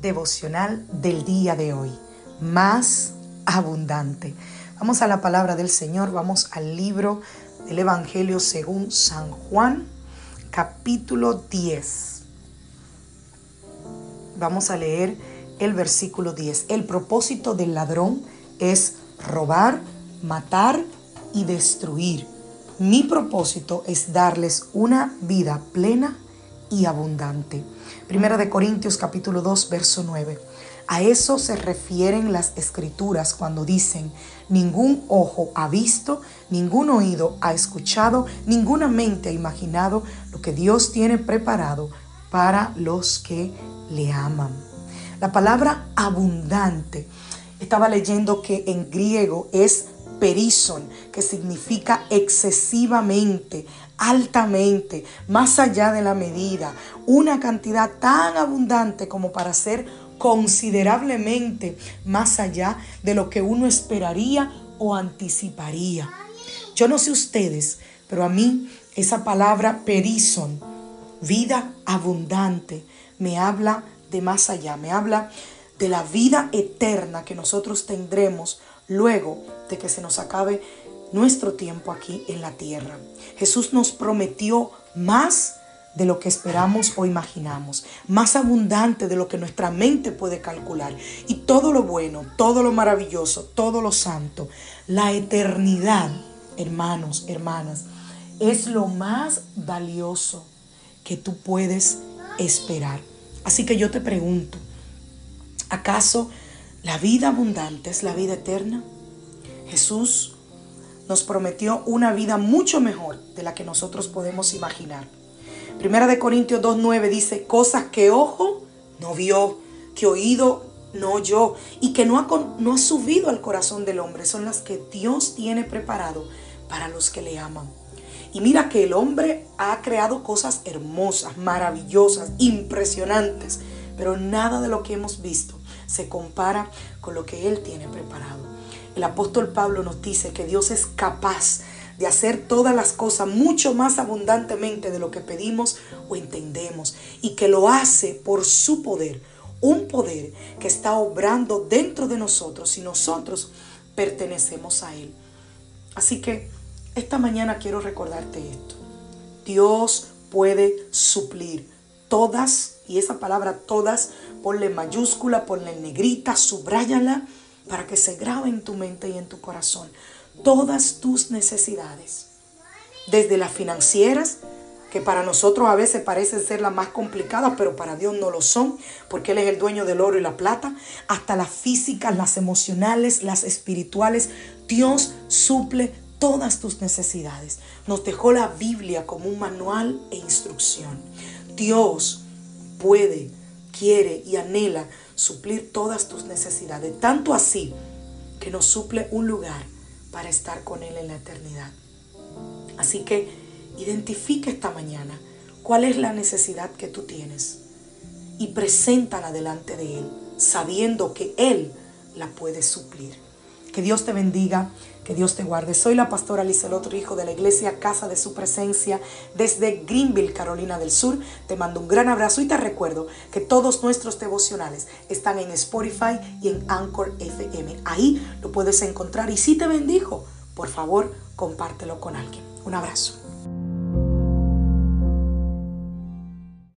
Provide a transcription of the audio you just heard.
Devocional del día de hoy. Más abundante. Vamos a la palabra del Señor, vamos al libro del Evangelio según San Juan, capítulo 10. Vamos a leer el versículo 10. El propósito del ladrón es robar, matar y destruir. Mi propósito es darles una vida plena y abundante. Primera de Corintios capítulo 2, verso 9. A eso se refieren las escrituras cuando dicen, ningún ojo ha visto, ningún oído ha escuchado, ninguna mente ha imaginado lo que Dios tiene preparado para los que le aman. La palabra abundante, estaba leyendo que en griego es perison, que significa excesivamente, altamente, más allá de la medida, una cantidad tan abundante como para ser considerablemente más allá de lo que uno esperaría o anticiparía. Yo no sé ustedes, pero a mí esa palabra perison, vida abundante, me habla de más allá, me habla de la vida eterna que nosotros tendremos luego de que se nos acabe nuestro tiempo aquí en la tierra. Jesús nos prometió más de lo que esperamos o imaginamos, más abundante de lo que nuestra mente puede calcular. Y todo lo bueno, todo lo maravilloso, todo lo santo, la eternidad, hermanos, hermanas, es lo más valioso que tú puedes esperar. Así que yo te pregunto, ¿acaso la vida abundante es la vida eterna? Jesús nos prometió una vida mucho mejor de la que nosotros podemos imaginar. Primera de Corintios 2.9 dice, cosas que ojo no vio, que oído no oyó y que no ha, no ha subido al corazón del hombre, son las que Dios tiene preparado para los que le aman. Y mira que el hombre ha creado cosas hermosas, maravillosas, impresionantes, pero nada de lo que hemos visto se compara con lo que Él tiene preparado. El apóstol Pablo nos dice que Dios es capaz de hacer todas las cosas mucho más abundantemente de lo que pedimos o entendemos y que lo hace por su poder, un poder que está obrando dentro de nosotros y nosotros pertenecemos a Él. Así que esta mañana quiero recordarte esto. Dios puede suplir todas, y esa palabra todas, ponle mayúscula, ponle negrita, subráyala para que se grabe en tu mente y en tu corazón todas tus necesidades, desde las financieras, que para nosotros a veces parecen ser las más complicadas, pero para Dios no lo son, porque Él es el dueño del oro y la plata, hasta las físicas, las emocionales, las espirituales. Dios suple todas tus necesidades. Nos dejó la Biblia como un manual e instrucción. Dios puede, quiere y anhela suplir todas tus necesidades, tanto así que nos suple un lugar para estar con Él en la eternidad. Así que identifica esta mañana cuál es la necesidad que tú tienes y preséntala delante de Él, sabiendo que Él la puede suplir. Que Dios te bendiga, que Dios te guarde. Soy la pastora otro Hijo de la iglesia Casa de Su Presencia desde Greenville, Carolina del Sur. Te mando un gran abrazo y te recuerdo que todos nuestros devocionales están en Spotify y en Anchor FM. Ahí lo puedes encontrar y si te bendijo, por favor, compártelo con alguien. Un abrazo.